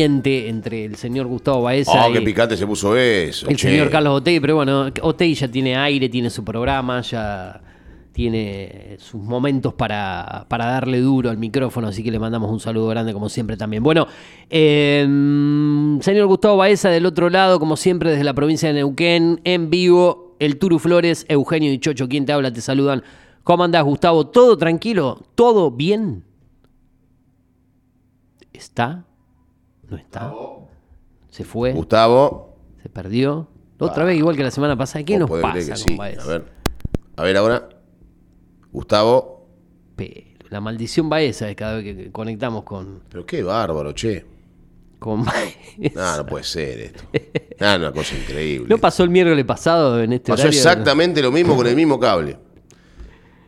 entre el señor Gustavo Baeza Oh, y qué picante se puso eso. el che. señor Carlos Otey, pero bueno, Otey ya tiene aire, tiene su programa, ya tiene sus momentos para, para darle duro al micrófono, así que le mandamos un saludo grande como siempre también. Bueno, eh, señor Gustavo Baeza del otro lado, como siempre desde la provincia de Neuquén, en vivo, el Turu Flores, Eugenio y Chocho, quien te habla, te saludan. ¿Cómo andás, Gustavo? ¿Todo tranquilo? ¿Todo bien? ¿Está? ¿No está? ¿Se fue? Gustavo. ¿Se perdió? Otra vez, igual que la semana pasada. ¿Qué nos pasa que con sí. Baeza? A ver. A ver ahora. Gustavo. Pero la maldición Baeza es cada vez que conectamos con, Pero qué bárbaro, che. con Baeza. No, no puede ser esto. No, una cosa increíble. ¿No pasó el miércoles pasado en este Pasó horario? exactamente lo mismo con el mismo cable.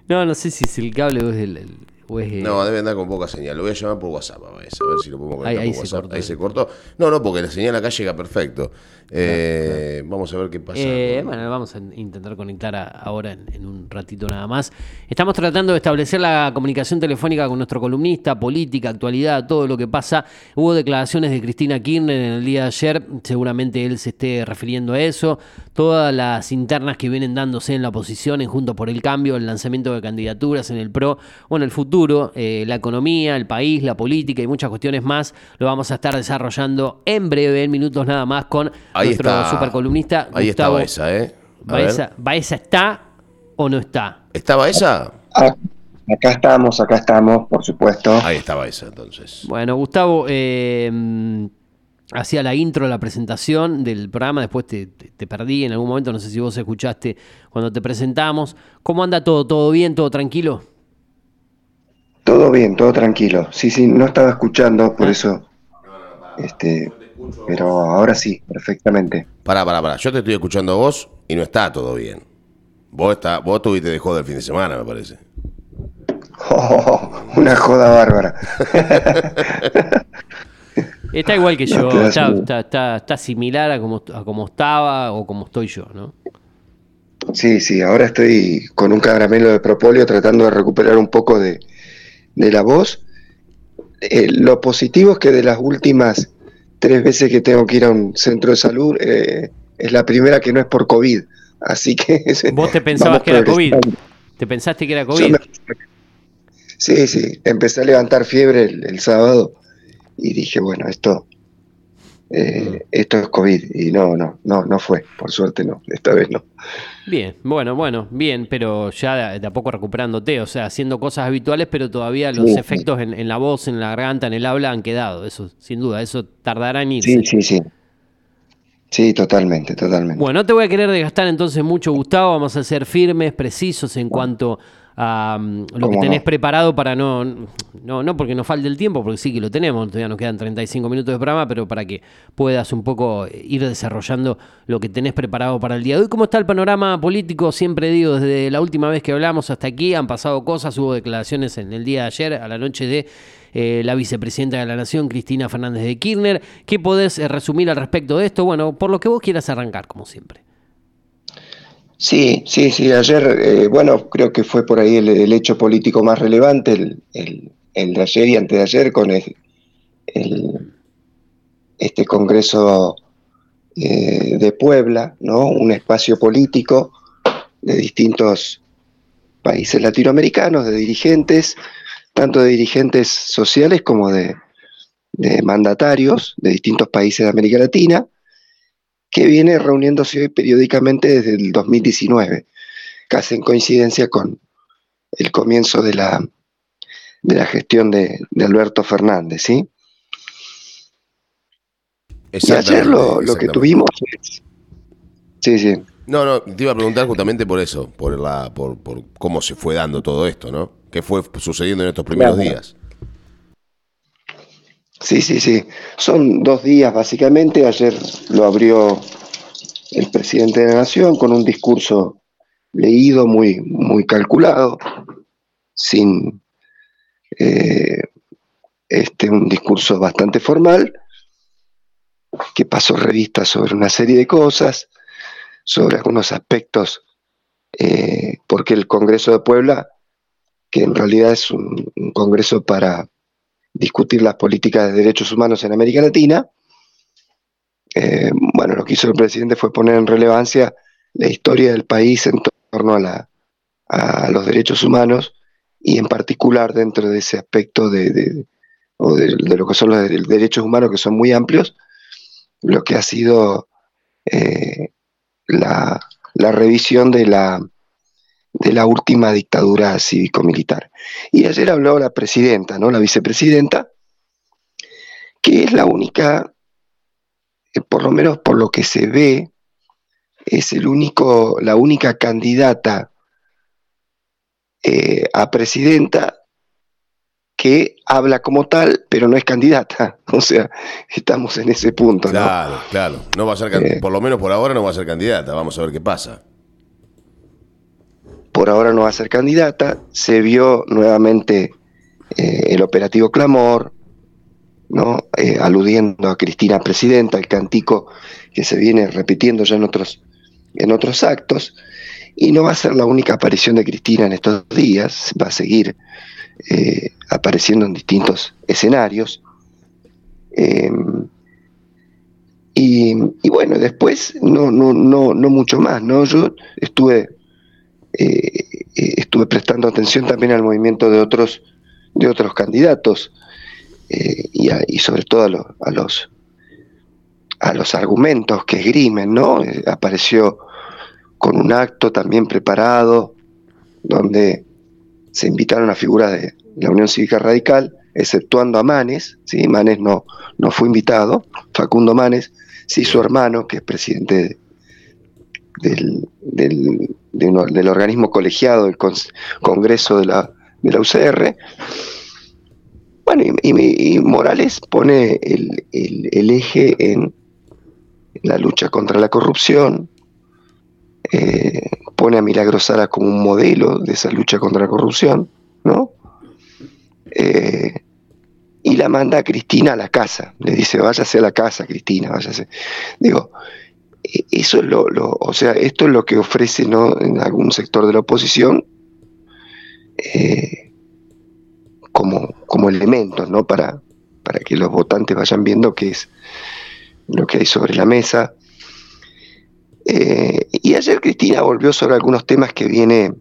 No, no sé si es el cable o es el... el- o es, eh, No, debe andar con poca señal. Lo voy a llamar por WhatsApp a ver, a ver si lo podemos conectar Ahí- ahí por se WhatsApp. cortó. Ahí se cortó. No, no, porque la señal acá llega perfecto. Eh, Vamos a ver qué pasa. Eh, bueno, vamos a intentar conectar a- ahora en, en un ratito nada más. Estamos tratando de establecer la comunicación telefónica con nuestro columnista, política, actualidad, todo lo que pasa. Hubo declaraciones de Cristina Kirchner en el día de ayer, seguramente él se esté refiriendo a eso. Todas las internas que vienen dándose en la oposición, en Juntos por el Cambio, el lanzamiento de candidaturas en el PRO, bueno, el futuro, eh, la economía, el país, la política y muchas cuestiones más, lo vamos a estar desarrollando en breve, en minutos nada más, con Ahí nuestro está. supercolumnista Ahí está Gustavo Baeza, ¿eh? A Baeza. ¿Baeza está o no está? ¿Estaba esa? Ah, acá estamos, acá estamos, por supuesto. Ahí estaba esa, entonces. Bueno, Gustavo, eh, mm, hacía la intro, la presentación del programa, después te, te- te perdí en algún momento, no sé si vos escuchaste cuando te presentamos. ¿Cómo anda todo? ¿Todo bien? ¿Todo tranquilo? Todo bien, todo tranquilo. Sí, sí, no estaba escuchando, por eso. Este, pero ahora sí, perfectamente. Pará, pará, pará. Yo te estoy escuchando a vos y no está todo bien. Vos, está, vos tuviste de joda el fin de semana, me parece. Oh, una joda bárbara. Está igual que yo, No, está- está- está similar a como, a como estaba o como estoy yo, ¿no? Sí, sí, ahora estoy con un caramelo de propóleo tratando de recuperar un poco de, de la voz. Eh, lo positivo es que de las últimas tres veces que tengo que ir a un centro de salud, eh, es la primera que no es por COVID. Así que... Vos te pensabas que era COVID. ¿Te pensaste que era COVID? me- Sí, sí, empecé a levantar fiebre el, el sábado y dije, bueno, esto, eh, esto es COVID y no, no, no, no fue, por suerte no, esta vez no. Bien, bueno, bueno, bien, pero ya de, a poco recuperándote, o sea, haciendo cosas habituales, pero todavía los sí. efectos en, en la voz, en la garganta, en el habla han quedado, eso sin duda, eso tardará en irse. Sí, sí, sí. Sí, totalmente, totalmente. Bueno, no te voy a querer desgastar entonces mucho, Gustavo. Vamos a ser firmes, precisos en cuanto a lo que ¿Cómo tenés no? preparado para no, no, no porque nos falte el tiempo, porque sí que lo tenemos, todavía nos quedan 35 minutos de programa, pero para que puedas un poco ir desarrollando lo que tenés preparado para el día de hoy. ¿Cómo está el panorama político? Siempre digo, desde la última vez que hablamos hasta aquí han pasado cosas, hubo declaraciones en el día de ayer, a la noche de eh, la vicepresidenta de la Nación, Cristina Fernández de Kirchner. ¿Qué podés eh, resumir al respecto de esto? Bueno, por lo que vos quieras arrancar, como siempre. Sí, sí, sí, ayer, eh, bueno, creo que fue por ahí el, hecho político más relevante, el, el- el de ayer y antes de ayer, con este Congreso eh, de Puebla, ¿no? Un espacio político de distintos países latinoamericanos, de dirigentes, tanto de dirigentes sociales como de, de mandatarios de distintos países de América Latina, que viene reuniéndose hoy periódicamente desde el 2019, casi en coincidencia con el comienzo de la, de la gestión de, de Alberto Fernández, ¿sí? Y ayer lo, lo que tuvimos es... Sí, sí. No, no, te iba a preguntar justamente por eso, por la, por, por cómo se fue dando todo esto, ¿no? ¿Qué fue sucediendo en estos primeros Claro. días? Sí, sí, sí. Son dos días básicamente. Ayer lo abrió el presidente de la Nación con un discurso leído, muy, muy calculado, sin eh, este, un discurso bastante formal, que pasó revista sobre una serie de cosas, sobre algunos aspectos, eh, porque el Congreso de Puebla, que en realidad es un, un congreso para discutir las políticas de derechos humanos en América Latina. Eh, bueno, lo que hizo el presidente fue poner en relevancia la historia del país en torno a, los derechos humanos y en particular dentro de ese aspecto de, lo que son los derechos humanos que son muy amplios, lo que ha sido eh, la, revisión de la, de la última dictadura cívico-militar. Y ayer habló la presidenta, ¿no? La vicepresidenta, que es la única, eh, por lo menos por lo que se ve, es el único, la única candidata eh, a presidenta que habla como tal, pero no es candidata. O sea, estamos en ese punto. Claro, claro. No va a ser, eh. por lo menos por ahora no va a ser candidata. Vamos a ver qué pasa. Por ahora no va a ser candidata. Se vio nuevamente eh, el operativo Clamor, ¿no? Eh, aludiendo a Cristina Presidenta, el cantico que se viene repitiendo ya en otros, en otros actos. Y no va a ser la única aparición de Cristina en estos días. Va a seguir eh, apareciendo en distintos escenarios. Em, y, bueno, después no, no, no, no mucho más, ¿no? Yo estuve, eh, estuve prestando atención también al movimiento de otros, de otros candidatos eh, y, sobre todo a, los a los argumentos que esgrimen, ¿no? apareció con un acto también preparado donde se invitaron a figuras de la Unión Cívica Radical, exceptuando a Manes, ¿sí? Manes no, no fue invitado, Facundo Manes, sí su hermano, que es presidente del, del, organismo colegiado del Congreso de la, de la UCR. Bueno, y, Morales pone el, el, eje en la lucha contra la corrupción, eh, pone a Milagro Sara como un modelo de esa lucha contra la corrupción, ¿no? Eh, y la manda a Cristina a la casa, le dice, váyase a la casa, Cristina, váyase. Digo, eso es lo, o sea, esto es lo que ofrece en algún sector de la oposición eh, como, como elementos, ¿no? Para, para que los votantes vayan viendo qué es lo que hay sobre la mesa. Eh, y ayer Cristina volvió sobre algunos temas que viene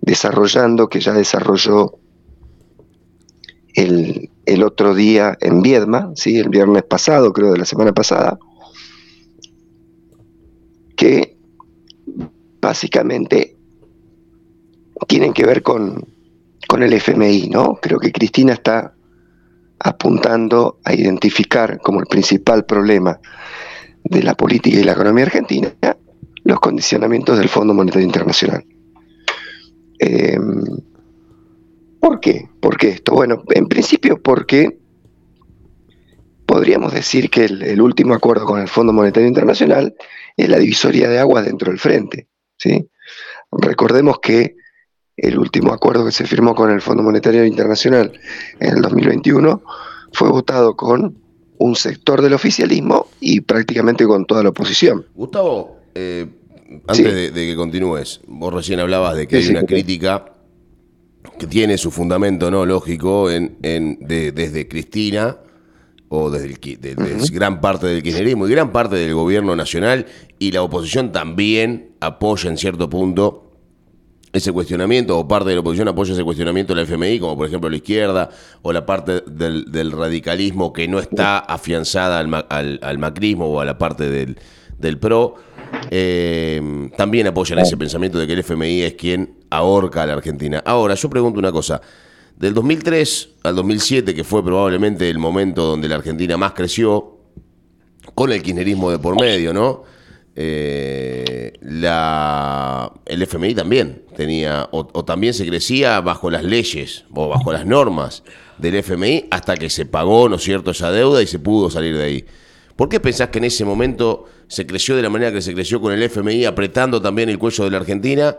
desarrollando, que ya desarrolló el, otro día en Viedma, ¿sí? el viernes pasado, creo, de la semana pasada, que básicamente tienen que ver con, con el FMI, ¿no? Creo que Cristina está apuntando a identificar como el principal problema de la política y la economía argentina los condicionamientos del Fondo Monetario Internacional. Em, ¿Por qué? ¿Por qué esto? Bueno, en principio porque podríamos decir que el, último acuerdo con el Fondo Monetario Internacional es la divisoria de aguas dentro del frente. ¿sí? Recordemos que el último acuerdo que se firmó con el Fondo Monetario Internacional en el 2021 fue votado con un sector del oficialismo y prácticamente con toda la oposición. Gustavo, eh, antes de, que continúes, vos recién hablabas de que hay una crítica que tiene su fundamento no lógico en, desde Cristina o desde, gran parte del kirchnerismo y gran parte del gobierno nacional y la oposición también apoya en cierto punto ese cuestionamiento o parte de la oposición apoya ese cuestionamiento de la FMI, como por ejemplo la izquierda o la parte del, radicalismo que no está afianzada al, al, macrismo o a la parte del, del PRO. Eh, también apoyan ese pensamiento de que el FMI es quien ahorca a la Argentina. Ahora, yo pregunto una cosa. Del 2003 al 2007, que fue probablemente el momento donde la Argentina más creció, con el kirchnerismo de por medio, ¿no? Eh, el FMI también tenía, o, o, también se crecía bajo las leyes o bajo las normas del FMI hasta que se pagó, ¿no es cierto?, esa deuda y se pudo salir de ahí. ¿Por qué pensás que en ese momento se creció de la manera que se creció con el FMI, apretando también el cuello de la Argentina?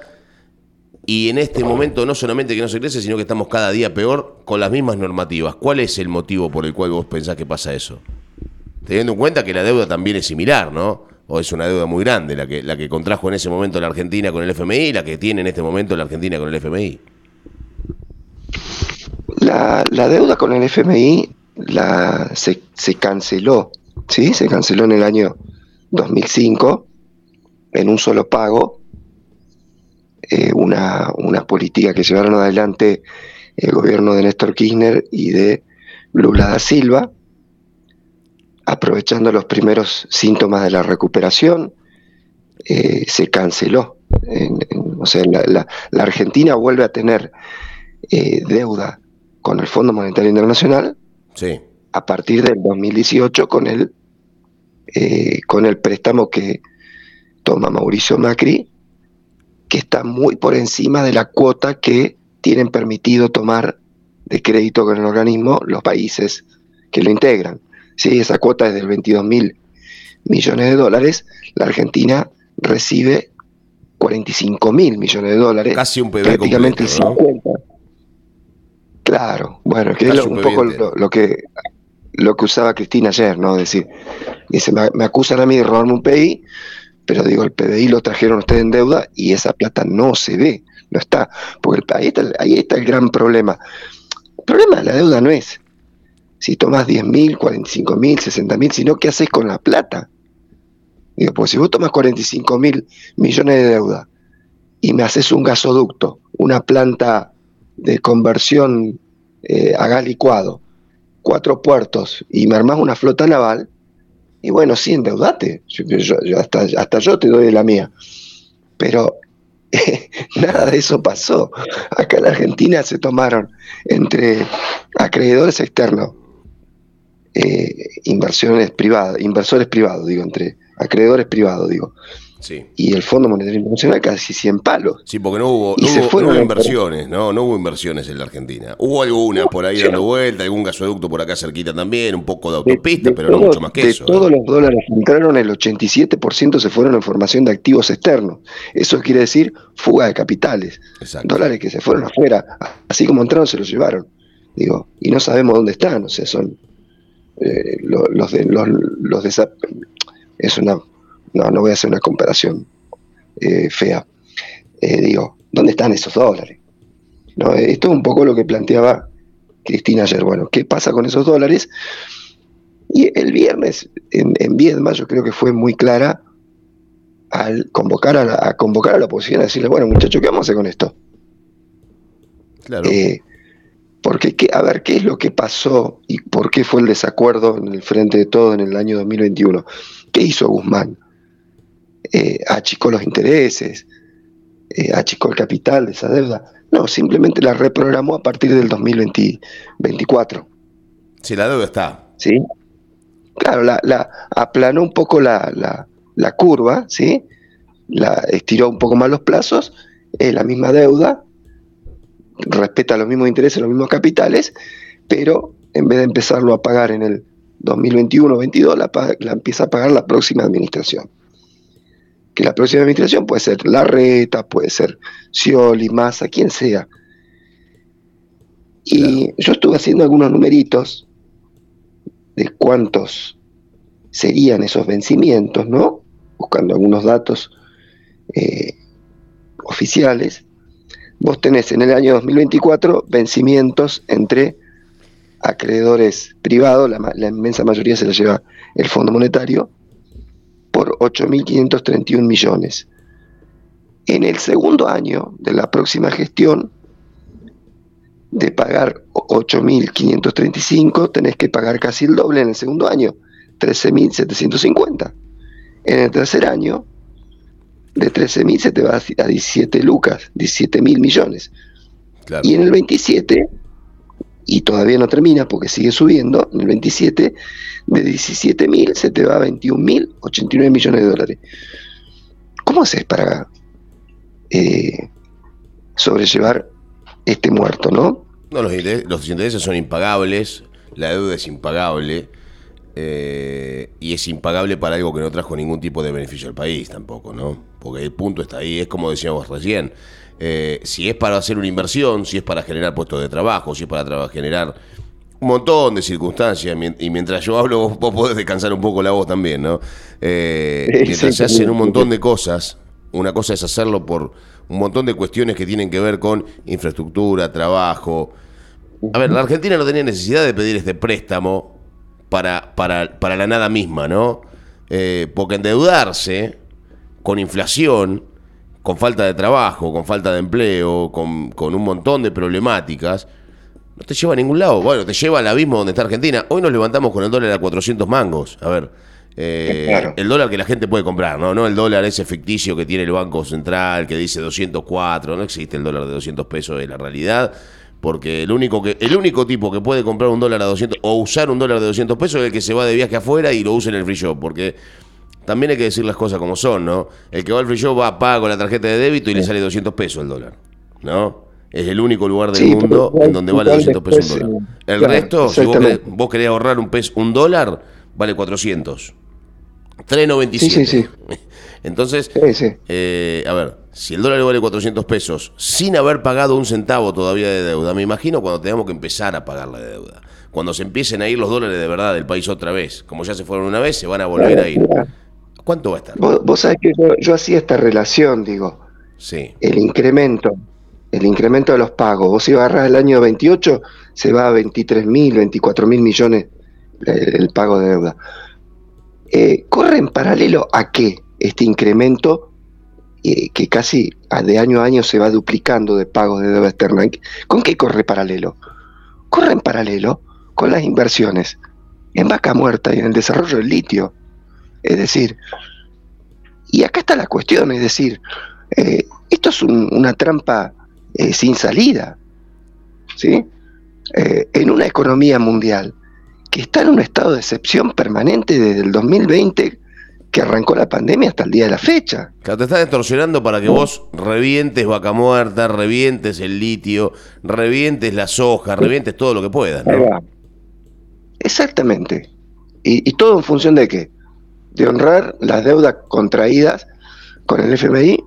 Y en este momento no solamente que no se crece, sino que estamos cada día peor con las mismas normativas. ¿Cuál es el motivo por el cual vos pensás que pasa eso? Teniendo en cuenta que la deuda también es similar, ¿no? O es una deuda muy grande la que, la que contrajo en ese momento la Argentina con el FMI y la que tiene en este momento la Argentina con el FMI. La, la deuda con el FMI la, se, se canceló, ¿sí? Se canceló en el año 2005 en un solo pago eh, una, una, política que llevaron adelante el gobierno de Néstor Kirchner y de Lula da Silva, aprovechando los primeros síntomas de la recuperación, eh, se canceló. o sea, la, Argentina vuelve a tener eh, deuda con el Fondo Monetario Internacional sí. a partir del 2018 con el, con el préstamo que toma Mauricio Macri, que está muy por encima de la cuota que tienen permitido tomar de crédito con el organismo los países que lo integran. Si esa cuota es del 22 mil millones de dólares, la Argentina recibe 45 mil millones de dólares. Casi un prácticamente el 50. Claro, bueno, que es un, poco lo, que lo que usaba Cristina ayer, ¿no? Es decir, dice, me, me acusan a mí de robarme un PBI, pero digo, el PBI lo trajeron ustedes en deuda y esa plata no se ve, no está, porque ahí está, ahí está el gran problema. El problema de la deuda no es si tomas 10 mil, 45 mil, 60 mil, sino qué haces con la plata. Digo, pues si vos tomas 45 mil millones de deuda y me haces un gasoducto, una planta de conversión eh, a gas licuado, cuatro puertos y me armás una flota naval, y bueno, sí, endeudate. hasta, hasta yo te doy la mía. Pero nada de eso pasó. Acá en Argentina se tomaron entre acreedores externos, eh, inversiones privadas, inversores privados, digo, entre acreedores privados, digo, y el Fondo Monetario Internacional casi 100 palos. Sí, porque no hubo, inversiones, ¿no? No hubo inversiones en la Argentina. Hubo algunas por ahí dando vuelta, algún gasoducto por acá cerquita también, un poco de autopista, pero no mucho más que eso. Todos los dólares que entraron, el 87% se fueron en formación de activos externos. Eso quiere decir fuga de capitales. Dólares que se fueron afuera, así como entraron se los llevaron. Digo, y no sabemos dónde están, o sea, son eh, los, de los, los de es una no, no voy a hacer una comparación eh, fea. Eh, digo, ¿dónde están esos dólares? ¿No? Esto es un poco lo que planteaba Cristina ayer. Bueno, ¿qué pasa con esos dólares? Y el viernes, en, en Viedma, yo creo que fue muy clara al convocar a la, convocar a la oposición a decirle, bueno, muchachos, ¿qué vamos a hacer con esto? Claro. Eh, porque, a ver, ¿qué es lo que pasó y por qué fue el desacuerdo en el frente de todo en el año 2021? ¿Qué hizo Guzmán? Eh, achicó los intereses, eh, achicó el capital de esa deuda. No, simplemente la reprogramó a partir del 2024. Si la deuda está. Sí. Claro, la, la aplanó un poco la, la, curva, ¿sí? La estiró un poco más los plazos, es la misma deuda, respeta los mismos intereses, los mismos capitales, pero en vez de empezarlo a pagar en el 2021-22, la, la empieza a pagar la próxima administración que la próxima administración puede ser Larreta, puede ser Scioli, Massa, quien sea. Y yo estuve haciendo algunos numeritos de cuántos serían esos vencimientos, ¿no? Buscando algunos datos eh, oficiales. Vos tenés en el año 2024 vencimientos entre acreedores privados, la, la inmensa mayoría se la lleva el Fondo Monetario, por 8.531 millones. En el segundo año de la próxima gestión, de pagar 8.535, tenés que pagar casi el doble en el segundo año, 13.750. En el tercer año, de 13.000 se te va a 17 lucas, 17.000 millones. Y en el 27 y todavía no termina porque sigue subiendo, en el 27, de 17.000 se te va a 21.089 millones de dólares. ¿Cómo haces para eh, sobrellevar este muerto, no? No, los, intereses son impagables, la deuda es impagable. Eh, y es impagable para algo que no trajo ningún tipo de beneficio al país tampoco, ¿no? Porque el punto está ahí, es como decíamos recién, eh, si es para hacer una inversión, si es para generar puestos de trabajo, si es para generar un montón de circunstancias. Y mientras yo hablo, vos, podés descansar un poco la voz también, ¿no? Eh, mientras se hacen un montón de cosas, una cosa es hacerlo por un montón de cuestiones que tienen que ver con infraestructura, trabajo, a ver, la Argentina no tenía necesidad de pedir este préstamo para, para, para la nada misma, ¿no? Eh, porque endeudarse con inflación, con falta de trabajo, con falta de empleo, con, con un montón de problemáticas, no te lleva a ningún lado. Bueno, te lleva al abismo donde está Argentina. Hoy nos levantamos con el dólar a 400 mangos. A ver, eh, el dólar que la gente puede comprar, ¿no? No el dólar ese ficticio que tiene el Banco Central, que dice 204. No existe el dólar de 200 pesos en la realidad. Porque el único, que, el único tipo que puede comprar un dólar a 200 o usar un dólar de 200 pesos es el que se va de viaje afuera y lo usa en el free shop. Porque también hay que decir las cosas como son, ¿no? El que va al free shop va, paga con la tarjeta de débito y le sale 200 pesos el dólar, ¿no? Es el único lugar del mundo en donde vale 200 pesos un dólar. El resto, si vos querés, ahorrar un, peso, un dólar, vale 400. 3.97. Sí, sí, sí. Entonces, eh, a ver, si el dólar vale 400 pesos sin haber pagado un centavo todavía de deuda, me imagino cuando tengamos que empezar a pagar la deuda. Cuando se empiecen a ir los dólares de verdad del país otra vez, como ya se fueron una vez, se van a volver a ir. ¿Cuánto va a estar? Vos, sabés que yo, hacía esta relación, digo. Sí. El incremento, el incremento de los pagos. Vos si agarrás el año 28, se va a 23 mil, 24 mil millones el, pago de deuda. Eh, ¿Corre en paralelo a qué este incremento eh, que casi de año a año se va duplicando de pagos de deuda externa? ¿Con qué corre paralelo? Corre en paralelo con las inversiones en vaca muerta y en el desarrollo del litio. Es decir, y acá está la cuestión, es decir, eh, esto es una trampa eh, sin salida, ¿sí? Eh, en una economía mundial que está en un estado de excepción permanente desde el 2020 que arrancó la pandemia hasta el día de la fecha. Claro, te estás distorsionando para que vos revientes vaca muerta, revientes el litio, revientes la soja, revientes todo lo que puedas. ¿no? Exactamente. ¿Y todo en función de qué? De honrar las deudas contraídas con el FMI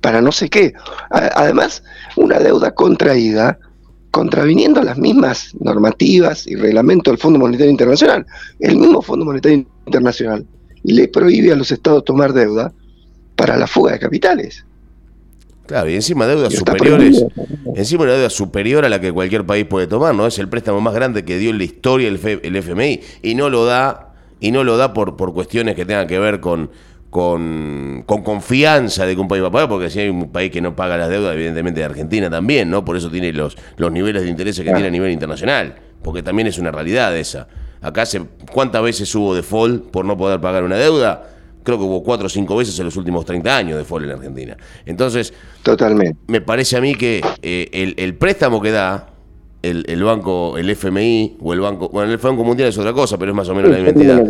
para no sé qué. Además, una deuda contraída contraviniendo las mismas normativas y reglamentos del Fondo Monetario Internacional. El mismo Fondo Monetario Internacional le prohíbe a los estados tomar deuda para la fuga de capitales. Claro, y encima deudas superiores, encima una deuda superior a la que cualquier país puede tomar, ¿no? Es el préstamo más grande que dio en la historia el, el FMI y no lo da y no lo da por, por cuestiones que tengan que ver con, con, confianza de que un país va a pagar, porque si hay un país que no paga las deudas, evidentemente de Argentina también, ¿no? Por eso tiene los, los niveles de interés que tiene a nivel internacional, porque también es una realidad esa. Acá se, ¿cuántas veces hubo default por no poder pagar una deuda? Creo que hubo cuatro o cinco veces en los últimos 30 años de default en Argentina. Entonces, Totalmente. me parece a mí que eh, el, el préstamo que da el, banco, el FMI o el banco, bueno, el Banco Mundial es otra cosa, pero es más o menos la identidad.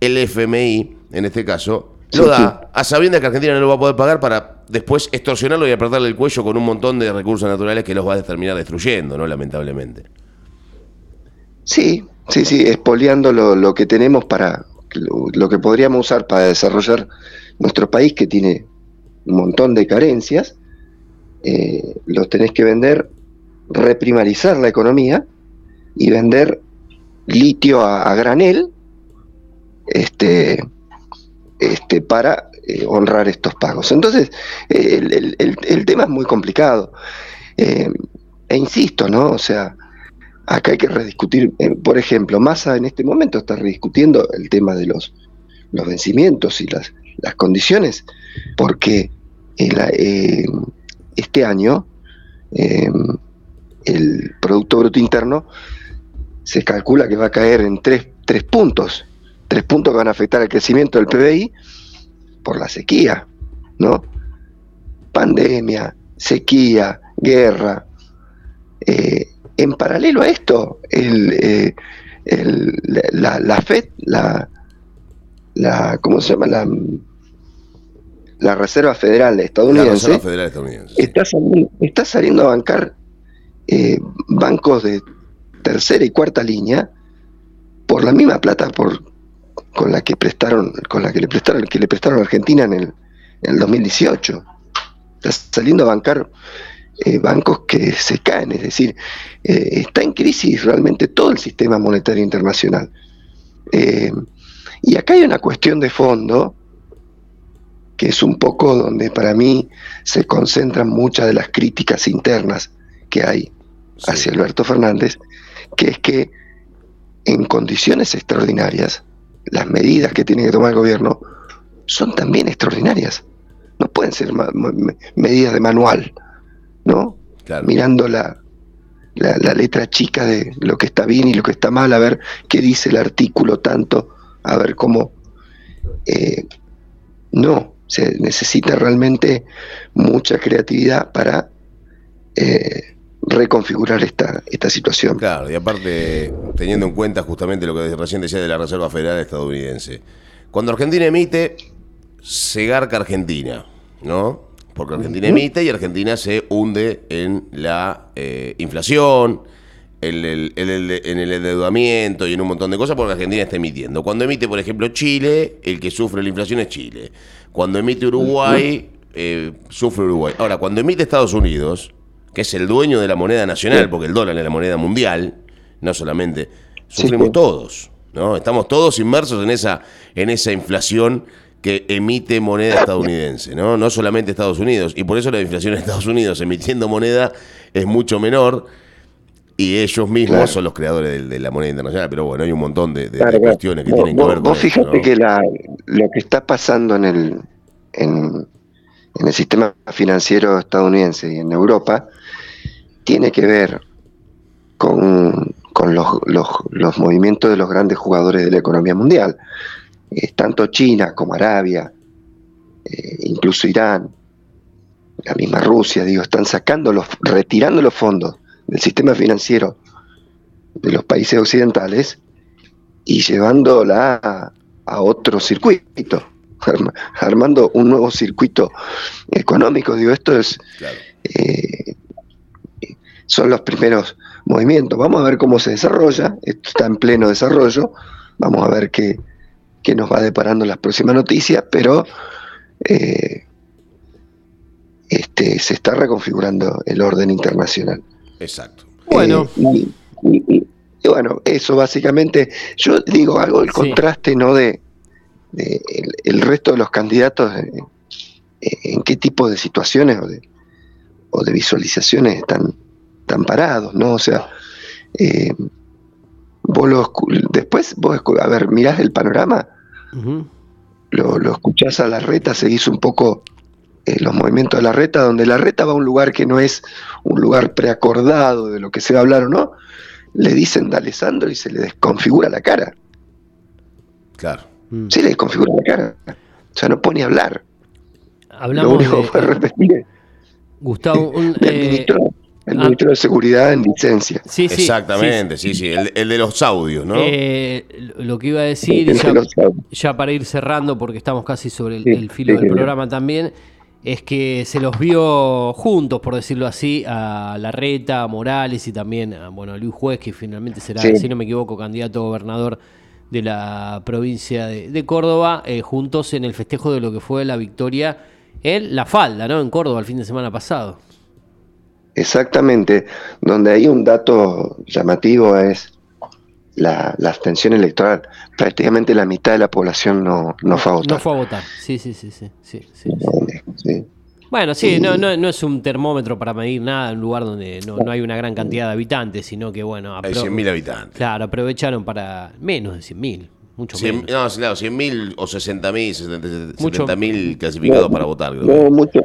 El FMI, en este caso, lo da a sabiendas que Argentina no lo va a poder pagar para después extorsionarlo y apretarle el cuello con un montón de recursos naturales que los va a terminar destruyendo, ¿no? Lamentablemente. Sí, sí, sí, expoliando lo, que tenemos para, lo, que podríamos usar para desarrollar nuestro país que tiene un montón de carencias, eh, los tenés que vender reprimarizar la economía y vender litio a, granel este, este, para eh, honrar estos pagos. Entonces, el, tema es muy complicado. Eh, e insisto, ¿no? O sea, acá hay que rediscutir, eh, por ejemplo, Massa en este momento está rediscutiendo el tema de los, los vencimientos y las, las condiciones, porque este año el Producto Bruto Interno se calcula que va a caer en tres, puntos, tres puntos que van a afectar al crecimiento del PBI por la sequía, ¿no? Pandemia, sequía, guerra. Eh, en paralelo a esto, el, eh, la, FED, la, la, ¿cómo se llama? La, la Reserva Federal estadounidense, Está, está saliendo a bancar eh, bancos de tercera y cuarta línea por la misma plata por, con la que prestaron, con la que le prestaron, que le prestaron a Argentina en el, en el 2018. Está saliendo a bancar eh, bancos que se caen, es decir, eh, está en crisis realmente todo el sistema monetario internacional. y acá hay una cuestión de fondo que es un poco donde para mí se concentran muchas de las críticas internas que hay hacia Alberto Fernández, que es que en condiciones extraordinarias, las medidas que tiene que tomar el gobierno son también extraordinarias. No pueden ser medidas de manual, ¿no? Mirando la, la, letra chica de lo que está bien y lo que está mal, a ver qué dice el artículo tanto, a ver cómo... Eh, no, se necesita realmente mucha creatividad para eh, reconfigurar esta, esta situación. Claro, y aparte, teniendo en cuenta justamente lo que recién decía de la Reserva Federal estadounidense, cuando Argentina emite, se garca Argentina, ¿no? Porque Argentina emite y Argentina se hunde en la eh, inflación, en el, en el endeudamiento y en un montón de cosas porque Argentina está emitiendo. Cuando emite, por ejemplo, Chile, el que sufre la inflación es Chile. Cuando emite Uruguay, eh, sufre Uruguay. Ahora, cuando emite Estados Unidos, que es el dueño de la moneda nacional, porque el dólar es la moneda mundial, no solamente, sufrimos todos. ¿no? Estamos todos inmersos en esa, en esa inflación que emite moneda estadounidense, ¿no? No solamente Estados Unidos. Y por eso la inflación en Estados Unidos emitiendo moneda es mucho menor y ellos mismos son los creadores de, la moneda internacional. Pero bueno, hay un montón de, cuestiones que tienen que ver con Vos fíjate que la, lo que está pasando en el, en, el sistema financiero estadounidense y en Europa tiene que ver con, con los, los, los movimientos de los grandes jugadores de la economía mundial tanto China como Arabia, eh, incluso Irán, la misma Rusia, digo, están sacando los, retirando los fondos del sistema financiero de los países occidentales y llevándola a, a otro circuito, armando un nuevo circuito económico. Digo, esto es eh, son los primeros movimientos. Vamos a ver cómo se desarrolla. Esto está en pleno desarrollo. Vamos a ver qué, que nos va deparando las próximas noticias, pero eh, este, se está reconfigurando el orden internacional. Exacto. Bueno. Eh, y, bueno, eso básicamente, yo digo algo, el contraste no de, el, resto de los candidatos, eh, en qué tipo de situaciones o de, o de visualizaciones están, están parados, ¿no? O sea, vos lo, después vos, a ver, mirás el panorama, lo, lo, escuchás a la reta, seguís un poco eh, los movimientos de la reta, donde la reta va a un lugar que no es un lugar preacordado de lo que se va a hablar o no, le dicen de Alessandro y se le desconfigura la cara. Claro. Mm. Se le desconfigura la cara. O sea, no pone a hablar. Hablamos lo único de, que fue repetir. Gustavo, un, el ah. ministro de Seguridad en licencia. Sí, sí, Exactamente, sí, sí, el, de los audios, ¿no? Eh, lo que iba a decir, ya, para ir cerrando, porque estamos casi sobre el, filo del programa también, es que se los vio juntos, por decirlo así, a Larreta, a Morales y también a, bueno, Luis Juez, que finalmente será, si no me equivoco, candidato a gobernador de la provincia de, Córdoba, eh, juntos en el festejo de lo que fue la victoria en La Falda, ¿no? En Córdoba el fin de semana pasado. Exactamente, donde hay un dato llamativo es la, abstención electoral. Prácticamente la mitad de la población no, no fue a votar. No fue a votar, sí, sí, sí, sí. sí, Bueno, sí, no, no, no, es un termómetro para medir nada en un lugar donde no, no hay una gran cantidad de habitantes, sino que, bueno... Hay 100.000 habitantes. Claro, aprovecharon para menos de 100.000. Mucho menos. No, claro, 100.000 o 60.000, 70.000 clasificados para votar. Creo. mucho,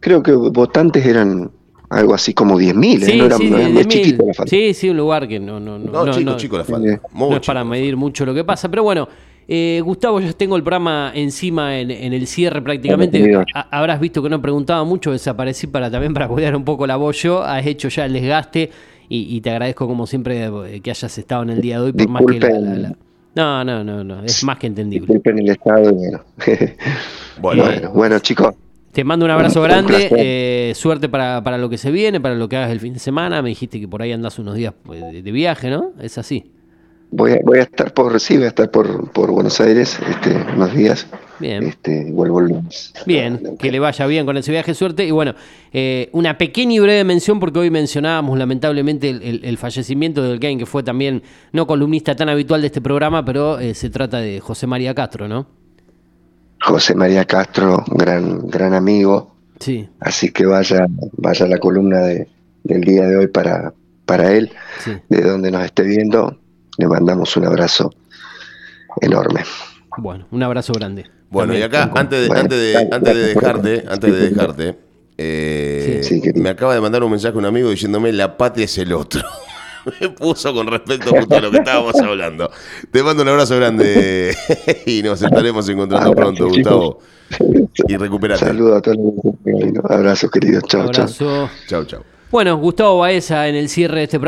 creo que votantes eran algo así como 10.000, ¿eh? sí, no era, sí, chiquito la falta. Sí, sí, un lugar que no, no, no, no, chico, chico la falta. no es para medir mucho lo que pasa, pero bueno. Eh, Gustavo, ya tengo el programa encima en, en el cierre prácticamente. habrás visto que no preguntaba mucho, desaparecí para también para cuidar un poco la voz yo. Has hecho ya el desgaste y, te agradezco como siempre eh, que hayas estado en el día de hoy por más que la, No, no, no, no, es más que entendible. Disculpen el estado. bueno, bueno, bueno chicos. Te mando un abrazo grande, eh, suerte para, para, lo que se viene, para lo que hagas el fin de semana. Me dijiste que por ahí andas unos días pues, de, viaje, ¿no? Es así. Voy a, voy a estar por, sí, voy a estar por, por Buenos Aires este, unos días. Bien. Este, vuelvo el lunes. Bien, que le vaya bien con ese viaje, suerte. Y bueno, eh, una pequeña y breve mención, porque hoy mencionábamos lamentablemente el, fallecimiento del game, que fue también no columnista tan habitual de este programa, pero eh, se trata de José María Castro, ¿no? José María Castro, gran, gran amigo. Sí. Así que vaya, vaya la columna de, del día de hoy para, para él, de donde nos esté viendo, le mandamos un abrazo enorme. Bueno, un abrazo grande. Bueno, y acá, antes de, antes de, antes de dejarte, antes de dejarte, eh, me acaba de mandar un mensaje un amigo diciéndome la patria es el otro. me puso con respecto justo a lo que estábamos hablando. Te mando un abrazo grande y nos estaremos encontrando pronto, Gustavo. Y recuperate. Saludos a todos. Abrazos, queridos. Chao, chao. Chao, chao. Bueno, Gustavo Baeza en el cierre de este programa.